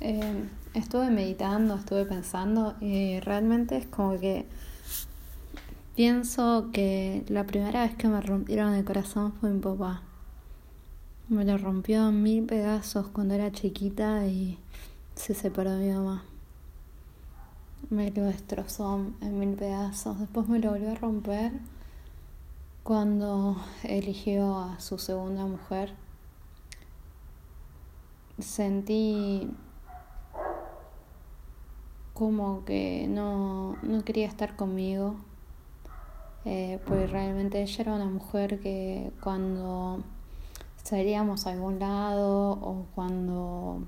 Eh, estuve meditando, estuve pensando y realmente es como que pienso que la primera vez que me rompieron el corazón fue mi papá. Me lo rompió en mil pedazos cuando era chiquita y se separó de mi mamá. Me lo destrozó en mil pedazos. Después me lo volvió a romper cuando eligió a su segunda mujer. Sentí como que no, no quería estar conmigo, eh, pues realmente ella era una mujer que cuando salíamos a algún lado o cuando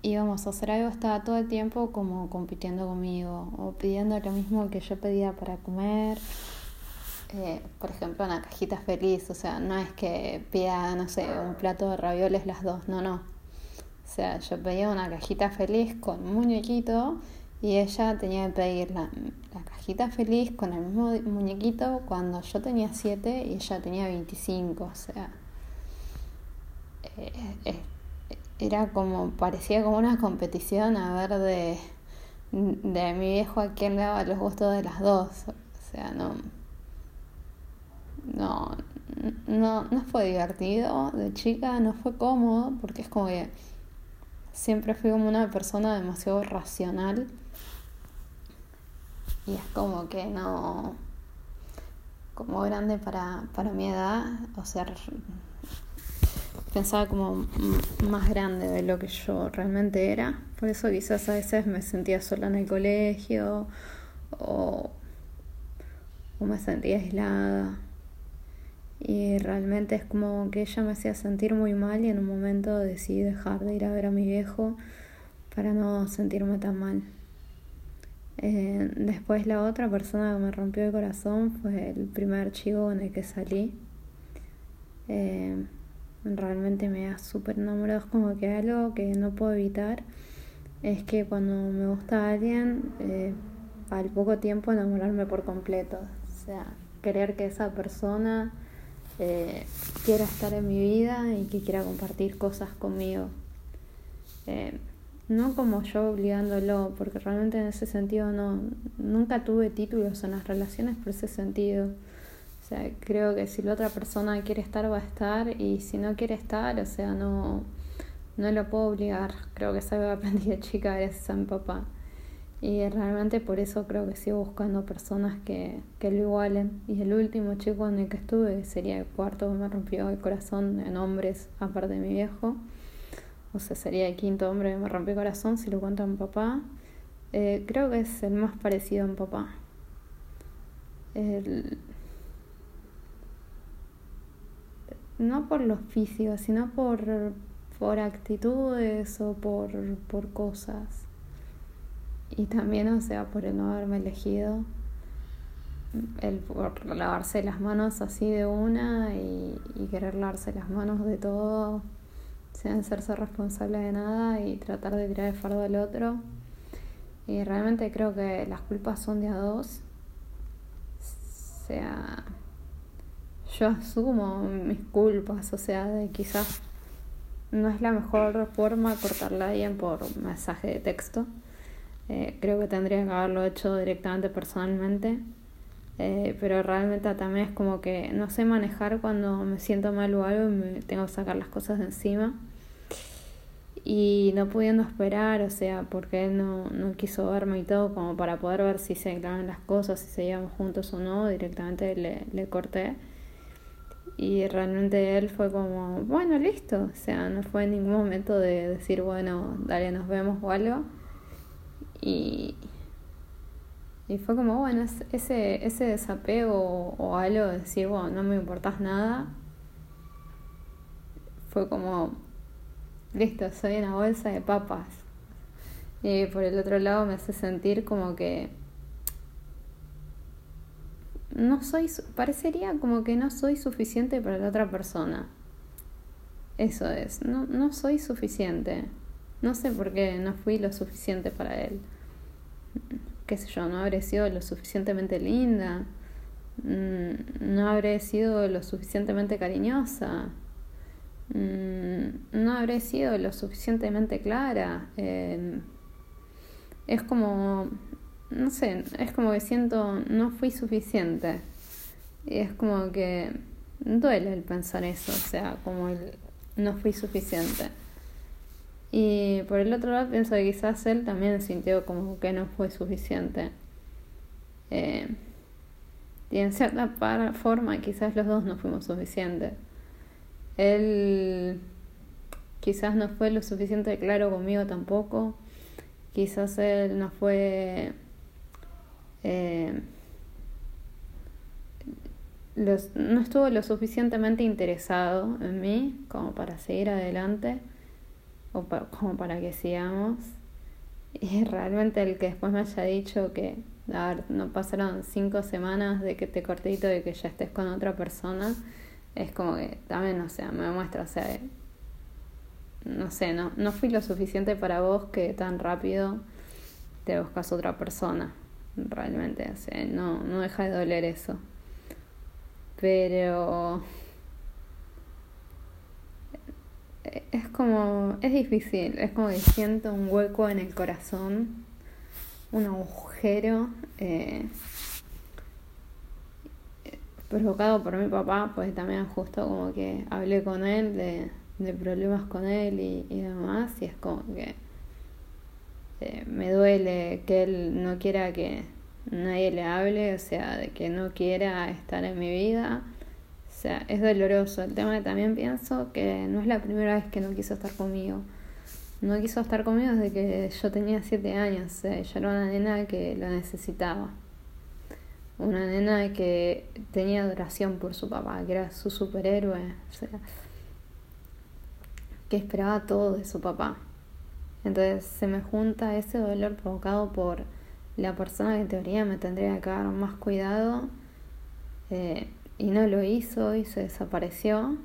íbamos a hacer algo estaba todo el tiempo como compitiendo conmigo o pidiendo lo mismo que yo pedía para comer. Eh, por ejemplo, una cajita feliz, o sea, no es que pida, no sé, un plato de ravioles las dos, no, no o sea, yo pedía una cajita feliz con un muñequito y ella tenía que pedir la, cajita feliz con el mismo muñequito cuando yo tenía 7 y ella tenía 25. O sea, eh, eh, era como, parecía como una competición a ver de, de mi viejo a quién le daba los gustos de las dos. O sea, no. No, no, no fue divertido de chica, no fue cómodo, porque es como que siempre fui como una persona demasiado racional. Y es como que no, como grande para, para mi edad, o sea, pensaba como más grande de lo que yo realmente era, por eso quizás a veces me sentía sola en el colegio o, o me sentía aislada y realmente es como que ella me hacía sentir muy mal y en un momento decidí dejar de ir a ver a mi viejo para no sentirme tan mal. Eh, después la otra persona que me rompió el corazón fue el primer chico con el que salí. Eh, realmente me da súper enamorado, es como que algo que no puedo evitar es que cuando me gusta alguien, eh, al poco tiempo enamorarme por completo. O sea, querer que esa persona eh, quiera estar en mi vida y que quiera compartir cosas conmigo. Eh, no como yo obligándolo, porque realmente en ese sentido no, nunca tuve títulos en las relaciones por ese sentido. O sea, creo que si la otra persona quiere estar, va a estar, y si no quiere estar, o sea, no, no lo puedo obligar. Creo que es algo que aprendí de chica gracias a mi papá. Y realmente por eso creo que sigo buscando personas que, que lo igualen. Y el último chico en el que estuve sería el cuarto que me rompió el corazón en hombres, aparte de mi viejo. O sea, sería el quinto hombre que me rompió el corazón, si lo cuento a mi papá. Eh, creo que es el más parecido a mi papá. no por los físicos, sino por, por actitudes o por, por cosas. Y también, o sea, por el no haberme elegido, el por lavarse las manos así de una y, querer lavarse las manos de todo, sin hacerse responsable de nada y tratar de tirar el fardo al otro. Y realmente creo que las culpas son de a dos. O sea, yo asumo mis culpas, o sea, de quizás no es la mejor forma cortarla alguien por mensaje de texto eh, creo que tendría que haberlo hecho directamente personalmente. Eh, pero realmente también es como que no sé manejar cuando me siento mal o algo y me tengo que sacar las cosas de encima. Y no pudiendo esperar, o sea, porque él no, no quiso verme y todo, como para poder ver si se aclaran las cosas, si seguíamos juntos o no, directamente le, le corté. Y realmente él fue como, bueno, listo, o sea, no fue en ningún momento de decir, bueno, dale, nos vemos o algo y, y fue como, bueno, ese, ese desapego o, algo de decir, bueno, no me importas nada, fue como, listo, soy una bolsa de papas. Y por el otro lado me hace sentir como que no soy, parecería como que no soy suficiente para la otra persona. Eso es, no, no soy suficiente. No sé por qué no fui lo suficiente para él. Qué sé yo, no habré sido lo suficientemente linda. Mm, no habré sido lo suficientemente cariñosa. mm, no habré sido lo suficientemente clara. Eh, es como, no sé, es como que siento no fui suficiente. Y es como que duele el pensar eso, o sea, como el no fui suficiente. Y por el otro lado pienso que quizás él también sintió como que no fue suficiente. Eh, y en cierta forma quizás los dos no fuimos suficientes. Él quizás no fue lo suficiente claro conmigo tampoco. Quizás él no fue... Eh, no estuvo lo suficientemente interesado en mí como para seguir adelante o como para que sigamos. Y realmente el que después me haya dicho que a ver, no pasaron cinco semanas de que te cortito y que ya estés con otra persona, es como que también, o sea, me muestra, o sea, no sé, no, no fui lo suficiente para vos que tan rápido te buscas otra persona, realmente, o sea, no, no deja de doler eso. Pero es como, es difícil, es como que siento un hueco en el corazón, un agujero eh, provocado por mi papá, pues también justo como que hablé con él de, problemas con él y, demás, y es como que eh, me duele que él no quiera que nadie le hable, o sea, de que no quiera estar en mi vida. O sea, es doloroso. El tema que también pienso que no es la primera vez que no quiso estar conmigo. No quiso estar conmigo desde que yo tenía siete años. O sea, yo era una nena que lo necesitaba. Una nena que tenía adoración por su papá, que era su superhéroe. O sea, que esperaba todo de su papá. Entonces se me junta ese dolor provocado por la persona que en teoría me tendría que dar más cuidado eh, y no lo hizo y se desapareció.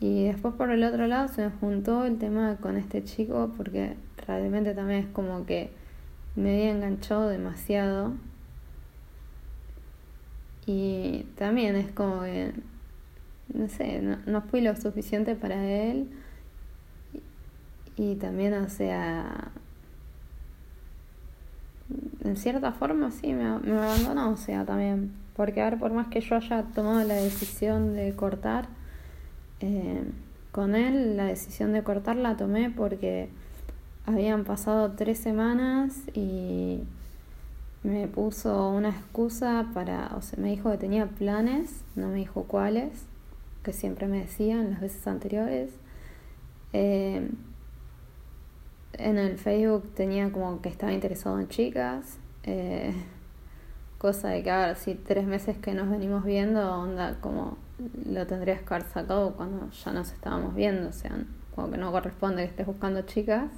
Y después por el otro lado se me juntó el tema con este chico porque realmente también es como que me había enganchado demasiado. Y también es como que, no sé, no, no fui lo suficiente para él. Y también, o sea, en cierta forma sí me, me abandonó, o sea, también. Porque, a ver, por más que yo haya tomado la decisión de cortar, eh, con él la decisión de cortar la tomé porque habían pasado tres semanas y me puso una excusa para, o sea, me dijo que tenía planes, no me dijo cuáles, que siempre me decían las veces anteriores. Eh, en el Facebook tenía como que estaba interesado en chicas. Eh, cosa de que, a ver, si tres meses que nos venimos viendo, onda, como lo tendrías que haber sacado cuando ya nos estábamos viendo. O sea, como que no corresponde que estés buscando chicas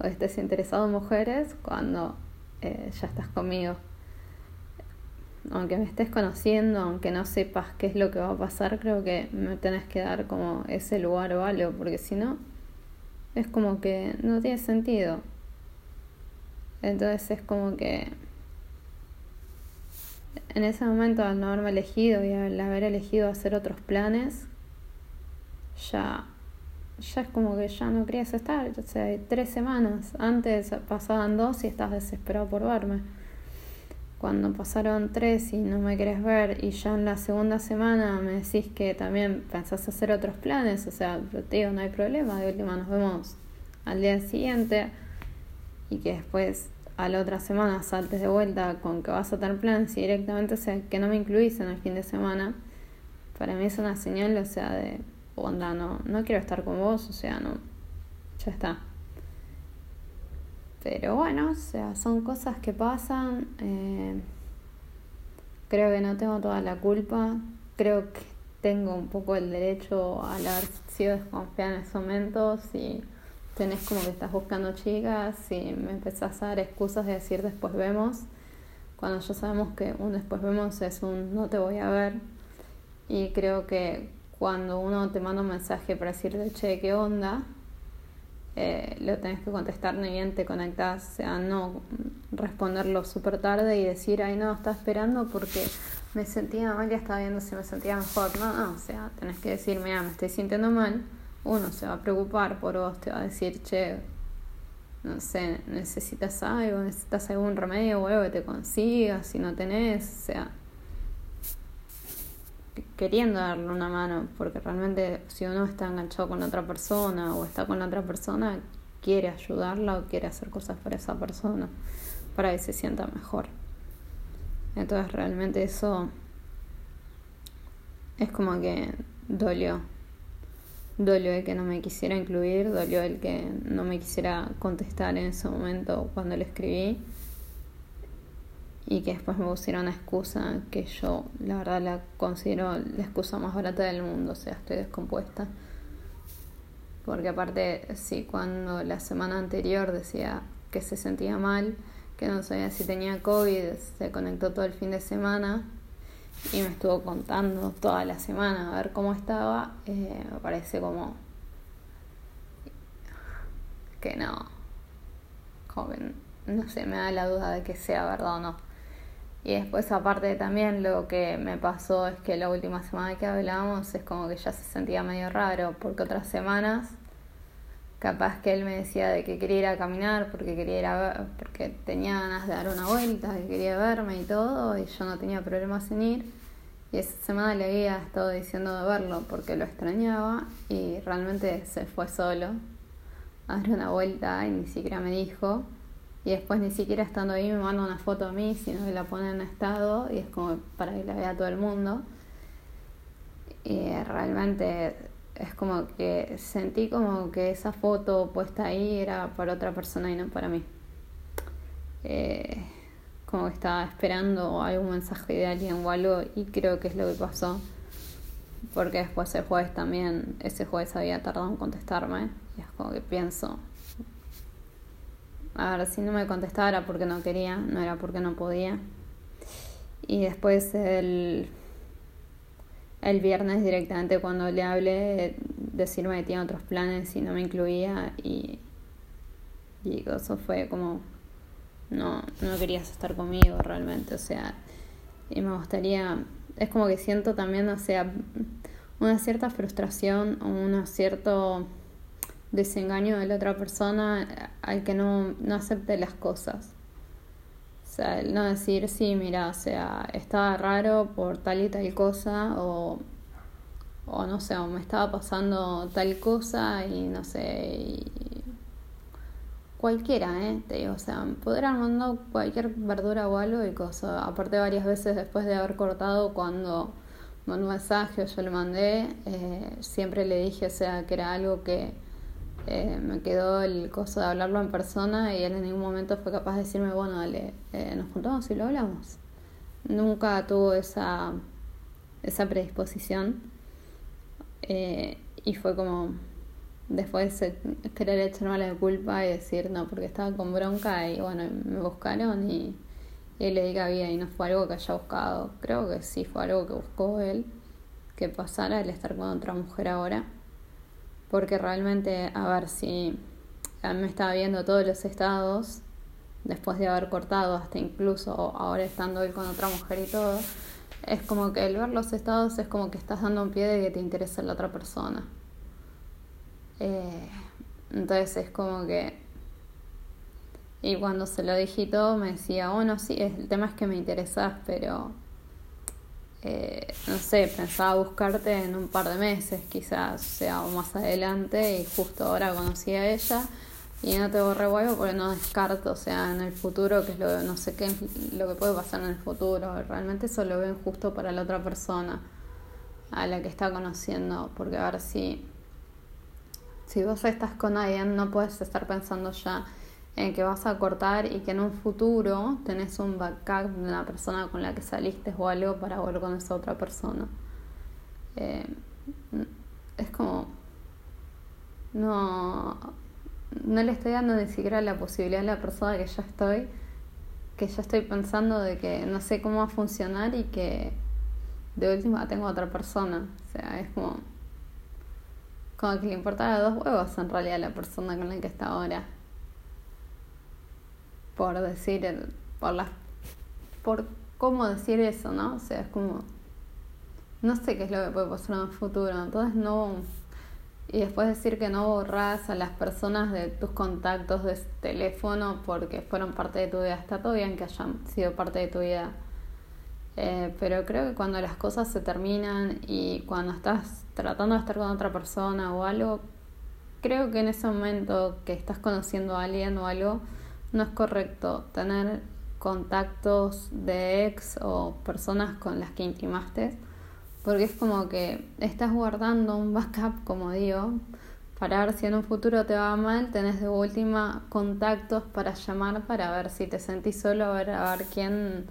o estés interesado en mujeres cuando eh, ya estás conmigo. Aunque me estés conociendo, aunque no sepas qué es lo que va a pasar, creo que me tenés que dar como ese lugar o algo, porque si no, es como que no tiene sentido. Entonces es como que en ese momento al no haberme elegido y al haber elegido hacer otros planes, ya, ya es como que ya no querías estar. O sea, tres semanas antes pasaban dos y estás desesperado por verme. Cuando pasaron tres y no me querés ver y ya en la segunda semana me decís que también pensás hacer otros planes, o sea, no hay problema, de última nos vemos al día siguiente y que después a la otra semana saltes de vuelta con que vas a tener planes y directamente, o que no me incluís en el fin de semana, para mí es una señal, o sea, de onda, no, no quiero estar con vos, o sea, no, ya está. Pero bueno, o sea, son cosas que pasan. Eh, creo que no tengo toda la culpa. Creo que tengo un poco el derecho al haber sido desconfiada en esos momentos y tenés como que estás buscando chicas y me empezás a dar excusas de decir después vemos, cuando ya sabemos que un después vemos es un no te voy a ver. Y creo que cuando uno te manda un mensaje para decirte, che, ¿qué onda? eh, lo tenés que contestar ni bien te conectás, o sea, no responderlo súper tarde y decir, ay no, está esperando porque me sentía mal, ya estaba viendo si me sentía mejor, no, no, o sea, tenés que decir, mira, me estoy sintiendo mal, uno se va a preocupar por vos, te va a decir, che, no sé, necesitas algo, necesitas algún remedio o que te consigas, si no tenés, o sea, queriendo darle una mano, porque realmente si uno está enganchado con otra persona o está con otra persona, quiere ayudarla o quiere hacer cosas para esa persona, para que se sienta mejor. Entonces realmente eso es como que dolió. Dolió el que no me quisiera incluir, dolió el que no me quisiera contestar en ese momento cuando le escribí y que después me pusieron una excusa que yo la verdad la considero la excusa más barata del mundo, o sea, estoy descompuesta. Porque aparte, sí, cuando la semana anterior decía que se sentía mal, que no sabía si tenía COVID, se conectó todo el fin de semana y me estuvo contando toda la semana a ver cómo estaba, eh, me parece como que no, como no sé, me da la duda de que sea verdad o no. Y después aparte también lo que me pasó es que la última semana que hablamos es como que ya se sentía medio raro, porque otras semanas capaz que él me decía de que quería ir a caminar porque quería ir a porque tenía ganas de dar una vuelta, que quería verme y todo, y yo no tenía problemas en ir. Y esa semana le había estado diciendo de verlo porque lo extrañaba y realmente se fue solo a dar una vuelta y ni siquiera me dijo y después ni siquiera estando ahí me manda una foto a mí, sino que la pone en estado y es como para que la vea todo el mundo. Y realmente es como que sentí como que esa foto puesta ahí era para otra persona y no para mí. Eh, como que estaba esperando algún mensaje de alguien o algo y creo que es lo que pasó. Porque después el jueves también, ese jueves había tardado en contestarme y es como que pienso, a ver, si no me contestaba era porque no quería, no era porque no podía. Y después el, el viernes directamente cuando le hablé, decirme que tenía otros planes y no me incluía y, y eso fue como, no, no querías estar conmigo realmente, o sea, y me gustaría, es como que siento también, o sea, una cierta frustración o un cierto desengaño de la otra persona al que no, no acepte las cosas. Sea, el no decir, sí, mira, o sea, estaba raro por tal y tal cosa, o, o no sé, o me estaba pasando tal cosa y no sé, y cualquiera, ¿eh? Te digo, o sea, podrán mandar cualquier verdura o algo y cosa. Aparte, varias veces después de haber cortado, cuando mandó un mensaje o yo le mandé, eh, siempre le dije, o sea, que era algo que eh, me quedó el coso de hablarlo en persona y él en ningún momento fue capaz de decirme, bueno, dale, eh, nos juntamos y lo hablamos. Nunca tuvo esa, esa predisposición eh, y fue como después querer echarme la culpa y decir, no, porque estaba con bronca y bueno, me buscaron y, y le di que había y no fue algo que haya buscado. Creo que sí fue algo que buscó él, que pasara el estar con otra mujer ahora porque realmente, a ver si me estaba viendo todos los estados, después de haber cortado, hasta incluso ahora estando él con otra mujer y todo, es como que el ver los estados es como que estás dando un pie de que te interesa la otra persona. Eh, entonces es como que... Y cuando se lo dije todo me decía, bueno, sí, el tema es que me interesas, pero eh, no sé, pensaba buscarte en un par de meses, quizás sea o más adelante, y justo ahora conocí a ella. Y no te borré huevo porque no descarto, o sea, en el futuro, que es lo no sé qué es lo que puede pasar en el futuro, realmente eso lo veo justo para la otra persona a la que está conociendo, porque a ver si, si vos estás con alguien, no puedes estar pensando ya en que vas a cortar y que en un futuro tenés un backup de una persona con la que saliste o algo para volver con esa otra persona. Eh, es como. No. No le estoy dando ni siquiera la posibilidad a la persona que ya estoy, que ya estoy pensando de que no sé cómo va a funcionar y que de última tengo otra persona. O sea, es como. como que le importaba dos huevos en realidad a la persona con la que está ahora. Por decir, por las, por cómo decir eso, ¿no? O sea, es como, no sé qué es lo que puede pasar en el futuro, entonces no, y después decir que no borras a las personas de tus contactos de teléfono porque fueron parte de tu vida, está todo bien que hayan sido parte de tu vida eh, pero creo que cuando las cosas se terminan y cuando estás tratando de estar con otra persona o algo, creo que en ese momento que estás conociendo a alguien o algo, no es correcto tener contactos de ex o personas con las que intimaste, porque es como que estás guardando un backup, como digo, para ver si en un futuro te va mal, tenés de última contactos para llamar para ver si te sentís solo, a ver, quién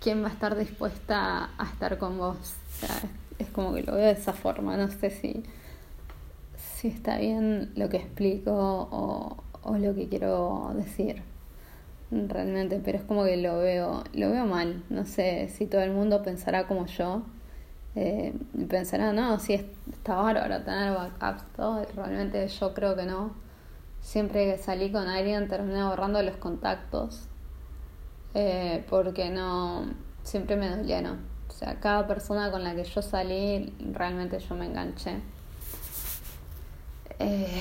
quién va a estar dispuesta a estar con vos. O sea, es, como que lo veo de esa forma. No sé si, si está bien lo que explico o, o lo que quiero decir realmente, pero es como que lo veo, lo veo mal. No sé si todo el mundo pensará como yo. Eh, pensará, no, si está bárbaro tener backups, todo. Realmente yo creo que no. Siempre que salí con alguien terminé borrando los contactos eh, porque no, siempre me dolieron. O sea, cada persona con la que yo salí, realmente yo me enganché. Eh,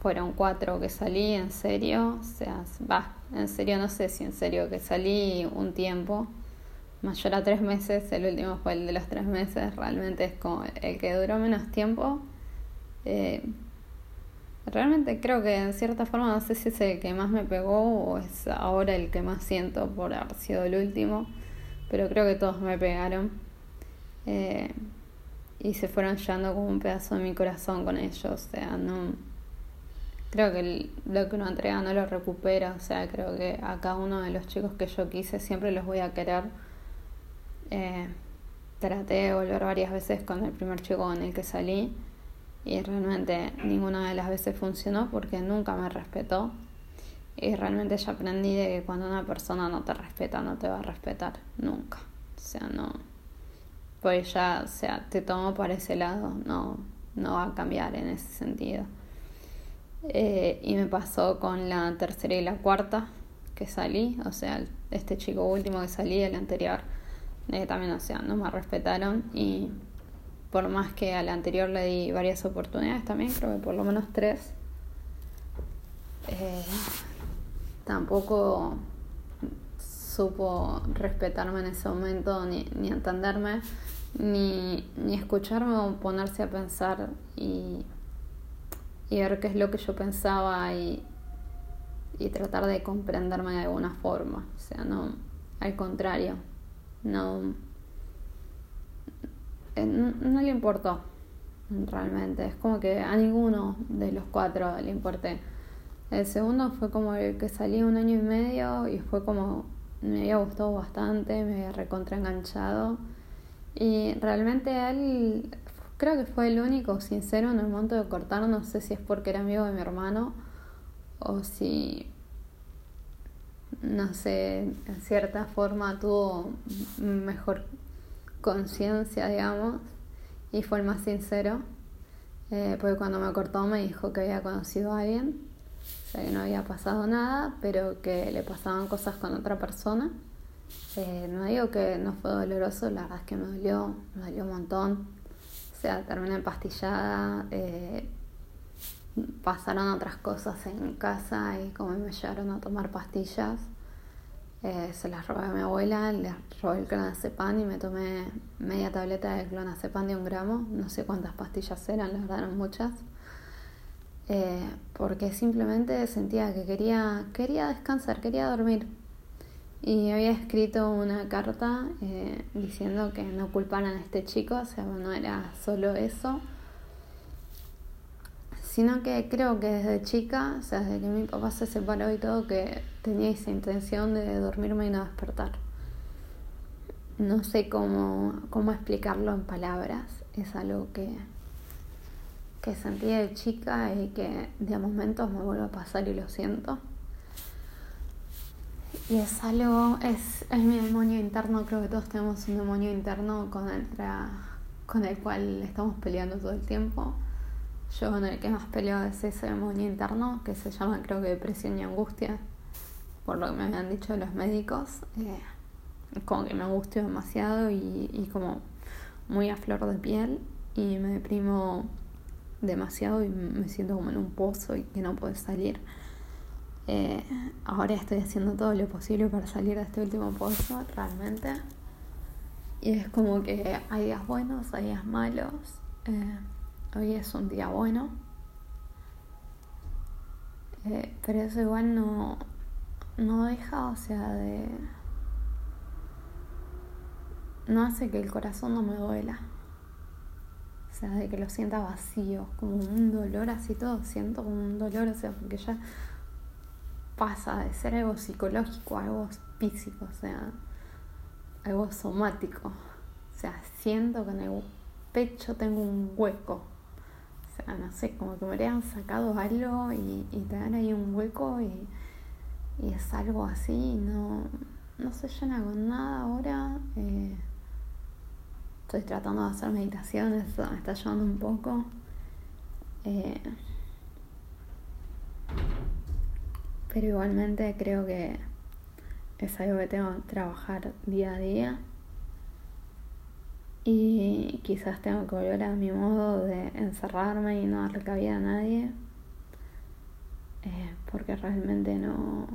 fueron cuatro que salí, en serio, o sea, va, en serio no sé si en serio que salí un tiempo, mayor a tres meses, el último fue el de los tres meses, realmente es como el que duró menos tiempo. Eh, Realmente creo que en cierta forma no sé si es el que más me pegó o es ahora el que más siento por haber sido el último, pero creo que todos me pegaron eh, y se fueron llevando como un pedazo de mi corazón con ellos, o sea, no creo que lo que uno entrega no lo recupera, o sea, creo que a cada uno de los chicos que yo quise siempre los voy a querer. Eh, traté de volver varias veces con el primer chico con el que salí y realmente ninguna de las veces funcionó porque nunca me respetó. Y realmente ya aprendí de que cuando una persona no te respeta no te va a respetar nunca. O sea no. Pues ya o sea te tomo para ese lado no no va a cambiar en ese sentido eh, y me pasó con la tercera y la cuarta que salí o sea este chico último que salí el anterior eh, también o sea no me respetaron y por más que al anterior le di varias oportunidades también, creo que por lo menos tres, eh, tampoco supo respetarme en ese momento, ni, ni entenderme, ni, ni escucharme o ponerse a pensar y, y ver qué es lo que yo pensaba y, y tratar de comprenderme de alguna forma. O sea, no, al contrario, no eh, no, le importó realmente. Es como que a ninguno de los cuatro le importé. El segundo fue como el que salí un año y medio y fue como me había gustado bastante, me había recontra enganchado. Y realmente él creo que fue el único sincero en el momento de cortar. No sé si es porque era amigo de mi hermano o si, no sé, en cierta forma tuvo mejor conciencia, digamos, y fue el más sincero, eh, porque cuando me cortó me dijo que había conocido a alguien, o sea, que no había pasado nada, pero que le pasaban cosas con otra persona. Eh, no digo que no fue doloroso, la verdad es que me dolió, me dolió un montón. O sea, terminé empastillada, eh, pasaron otras cosas en casa y como me llevaron a tomar pastillas. Eh, se las robé a mi abuela, le robé el clonazepam y me tomé media tableta de clonazepam de un gramo, no sé cuántas pastillas eran, las verdad eran muchas, eh, porque simplemente sentía que quería, quería descansar, quería dormir. Y había escrito una carta eh, diciendo que no culparan a este chico, o sea, no era solo eso, sino que creo que desde chica, o sea, desde que mi papá se separó y todo, que tenía esa intención de dormirme y no despertar. No sé cómo, cómo explicarlo en palabras, es algo que, que sentí de chica y que de momentos me vuelve a pasar y lo siento. Y es algo, es, es mi demonio interno, creo que todos tenemos un demonio interno con el, con el cual estamos peleando todo el tiempo yo en el que más peleo es ese demonio interno que se llama creo que depresión y angustia, por lo que me habían dicho los médicos. Eh, como que me angustio demasiado y, y como muy a flor de piel y me deprimo demasiado y me siento como en un pozo y que no puedo salir. Eh, ahora estoy haciendo todo lo posible para salir de este último pozo, realmente. Y es como que hay días buenos, hay días malos. Eh, hoy es un día bueno. Eh, pero eso igual no, no deja, o sea, de... No hace que el corazón no me duela. O sea, de que lo sienta vacío, como un dolor así todo, siento como un dolor, o sea, porque ya pasa de ser algo psicológico a algo físico, o sea, algo somático. O sea, siento que en el pecho tengo un hueco. O sea, no sé, como que me habrían sacado algo y, y te dan ahí un hueco y, es algo así, no, no se llena con nada ahora. Eh, estoy tratando de hacer meditaciones, me está ayudando un poco. Eh, pero igualmente creo que es algo que tengo que trabajar día a día. Y quizás tengo que volver a mi modo de encerrarme y no darle cabida a nadie eh, porque realmente no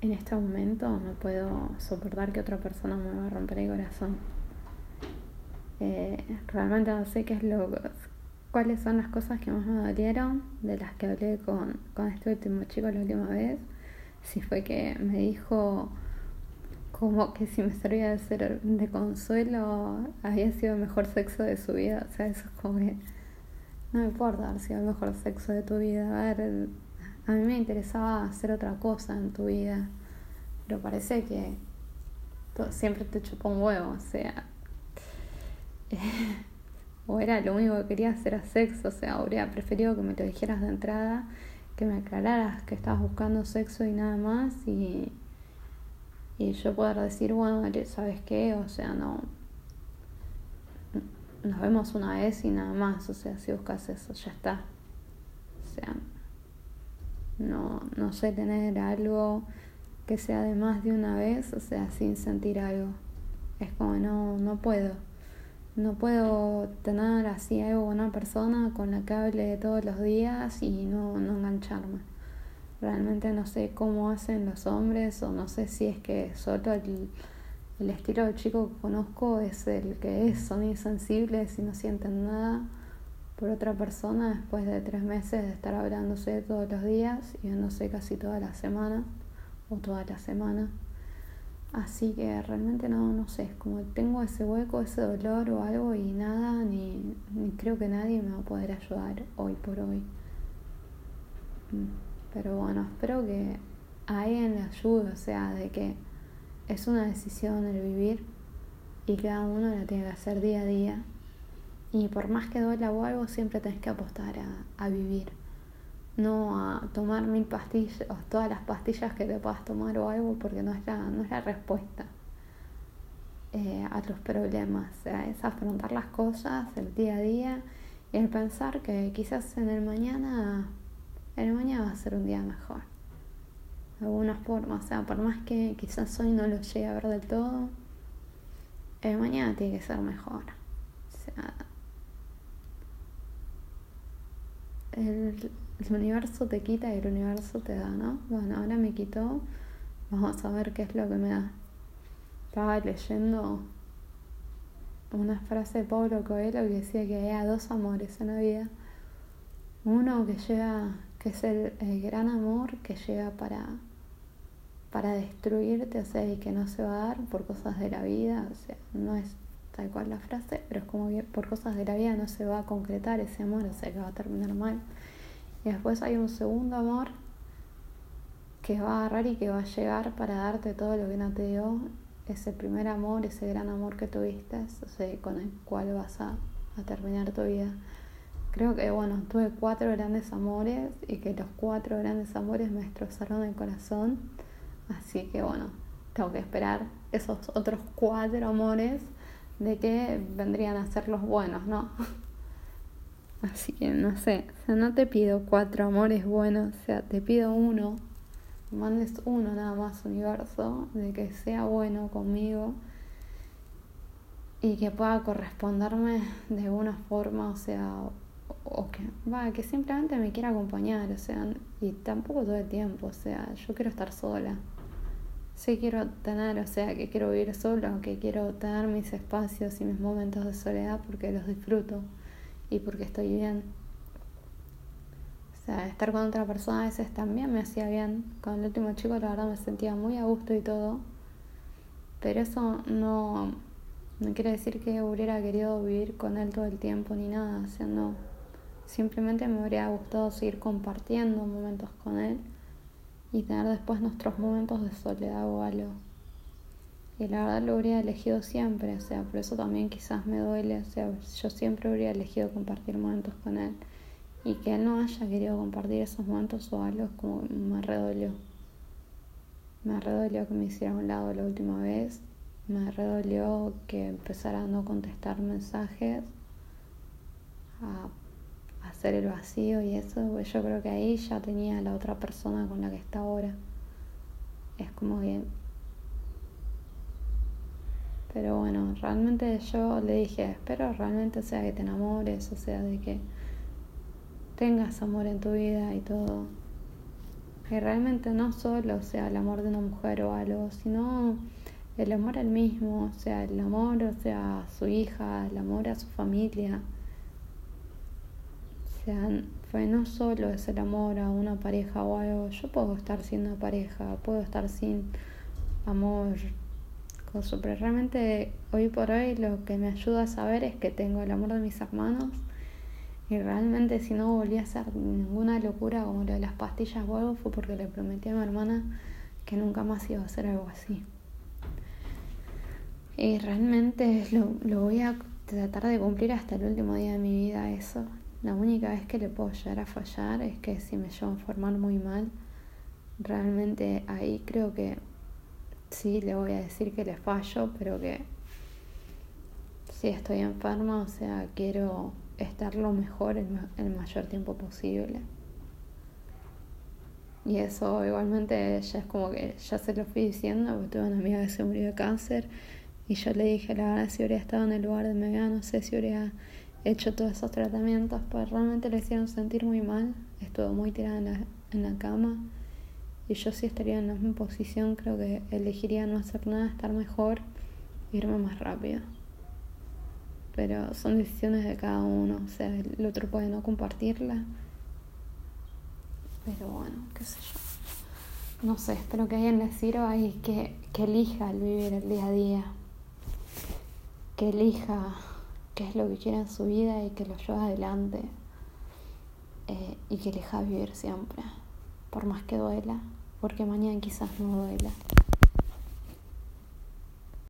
en este momento no puedo soportar que otra persona me va a romper el corazón. Eh, realmente no sé qué es lo cuáles son las cosas que más me dolieron de las que hablé con, con este último chico la última vez. Si fue que me dijo como que si me servía de ser de consuelo había sido el mejor sexo de su vida. O sea, eso es como que no me importa haber sido el mejor sexo de tu vida. A ver, a mí me interesaba hacer otra cosa en tu vida. Pero parece que siempre te chupó un huevo. O sea, o era lo único que quería hacer a sexo, o sea, habría preferido que me lo dijeras de entrada, que me aclararas que estabas buscando sexo y nada más y, y yo poder decir, bueno, ¿sabes qué? O sea, no, nos vemos una vez y nada más, o sea, si buscas eso, ya está. O sea, no, no sé tener algo que sea de más de una vez, o sea, sin sentir algo. Es como, no, no puedo. No puedo tener así algo una persona con la que hable todos los días y no, no engancharme. Realmente no sé cómo hacen los hombres o no sé si es que solo el, el estilo de chico que conozco es el que es, son insensibles y no sienten nada por otra persona después de tres meses de estar hablándose todos los días y sé casi toda la semana o toda la semana. Así que realmente no, no sé, como tengo ese hueco, ese dolor o algo y nada, ni, ni creo que nadie me va a poder ayudar hoy por hoy. Mm, pero bueno, espero que alguien le ayude, o sea, de que es una decisión el vivir y cada uno la tiene que hacer día a día. Y por más que duela o algo, siempre tenés que apostar a, a vivir no a tomar mil pastillas o todas las pastillas que te puedas tomar o algo porque no es la, no es la respuesta eh, a tus problemas. O sea, es afrontar las cosas el día a día y el pensar que quizás en el mañana, el mañana va a ser un día mejor. De alguna forma, o sea, por más que quizás hoy no lo llegue a ver del todo, el mañana tiene que ser mejor. O sea, el, el universo te quita y el universo te da, ¿no? Bueno, ahora me quitó, vamos a ver qué es lo que me da. Estaba leyendo una frase de Pablo Coelho que decía que había dos amores en la vida. Uno que llega, que es el, gran amor que llega para, para destruirte, o sea, y que no se va a dar por cosas de la vida, o sea, no es tal cual la frase, pero es como que por cosas de la vida no se va a concretar ese amor, o sea, que va a terminar mal. Y después hay un segundo amor que va a agarrar y que va a llegar para darte todo lo que no te dio. Ese primer amor, ese gran amor que tuviste, ese con el cual vas a, terminar tu vida. Creo que, bueno, tuve cuatro grandes amores y que los cuatro grandes amores me destrozaron el corazón. Así que, bueno, tengo que esperar esos otros cuatro amores de que vendrían a ser los buenos, ¿no? Así que no sé, o sea, no te pido cuatro amores buenos, o sea, te pido uno, mandes uno nada más universo, de que sea bueno conmigo y que pueda corresponderme de alguna forma, o sea, o que, va, que simplemente me quiera acompañar, o sea, y tampoco todo el tiempo, o sea, yo quiero estar sola. Sí quiero tener, o sea, que quiero vivir sola, que quiero tener mis espacios y mis momentos de soledad porque los disfruto y porque estoy bien. O sea, estar con otra persona a veces también me hacía bien. Con el último chico la verdad me sentía muy a gusto y todo. Pero eso no, no quiere decir que hubiera querido vivir con él todo el tiempo ni nada. O sea, no. Simplemente me habría gustado seguir compartiendo momentos con él y tener después nuestros momentos de soledad o algo. Y la verdad lo habría elegido siempre, o sea, por eso también quizás me duele, o sea, yo siempre habría elegido compartir momentos con él. Y que él no haya querido compartir esos momentos o algo es como me redolió. Me redolió que me hiciera a un lado la última vez. Me redolió que empezara a no contestar mensajes, a hacer el vacío y eso. Pues yo creo que ahí ya tenía la otra persona con la que está ahora. Es como que pero bueno, realmente yo le dije, espero realmente sea que te enamores, o sea, de que tengas amor en tu vida y todo. Que realmente no solo sea el amor de una mujer o algo, sino el amor al mismo, o sea, el amor, o sea, a su hija, el amor a su familia. Sea, fue no solo es el amor a una pareja o algo, yo puedo estar una pareja, puedo estar sin amor pero realmente hoy por hoy lo que me ayuda a saber es que tengo el amor de mis hermanos y realmente si no volví a hacer ninguna locura como lo de las pastillas o algo fue porque le prometí a mi hermana que nunca más iba a hacer algo así. Y realmente lo, lo voy a tratar de cumplir hasta el último día de mi vida eso. La única vez que le puedo llegar a fallar es que si me llevo a formar muy mal, realmente ahí creo que sí le voy a decir que le fallo, pero que si estoy enferma, o sea, quiero estar lo mejor el, mayor tiempo posible. Y eso igualmente ya es como que ya se lo fui diciendo, porque tuve una amiga que se murió de cáncer y yo le dije, la verdad, si hubiera estado en el lugar de Mega, no sé si hubiera hecho todos esos tratamientos, pues realmente le hicieron sentir muy mal, estuvo muy tirada en la, en la cama y yo si estaría en la misma posición, creo que elegiría no hacer nada, estar mejor, irme más rápido. Pero son decisiones de cada uno, o sea, el otro puede no compartirla. Pero bueno, qué sé yo. No sé, espero que alguien le sirva y que, que elija el vivir el día a día. Que elija qué es lo que quiere en su vida y que lo lleve adelante. Eh, y que elija vivir siempre, por más que duela porque mañana quizás no duela.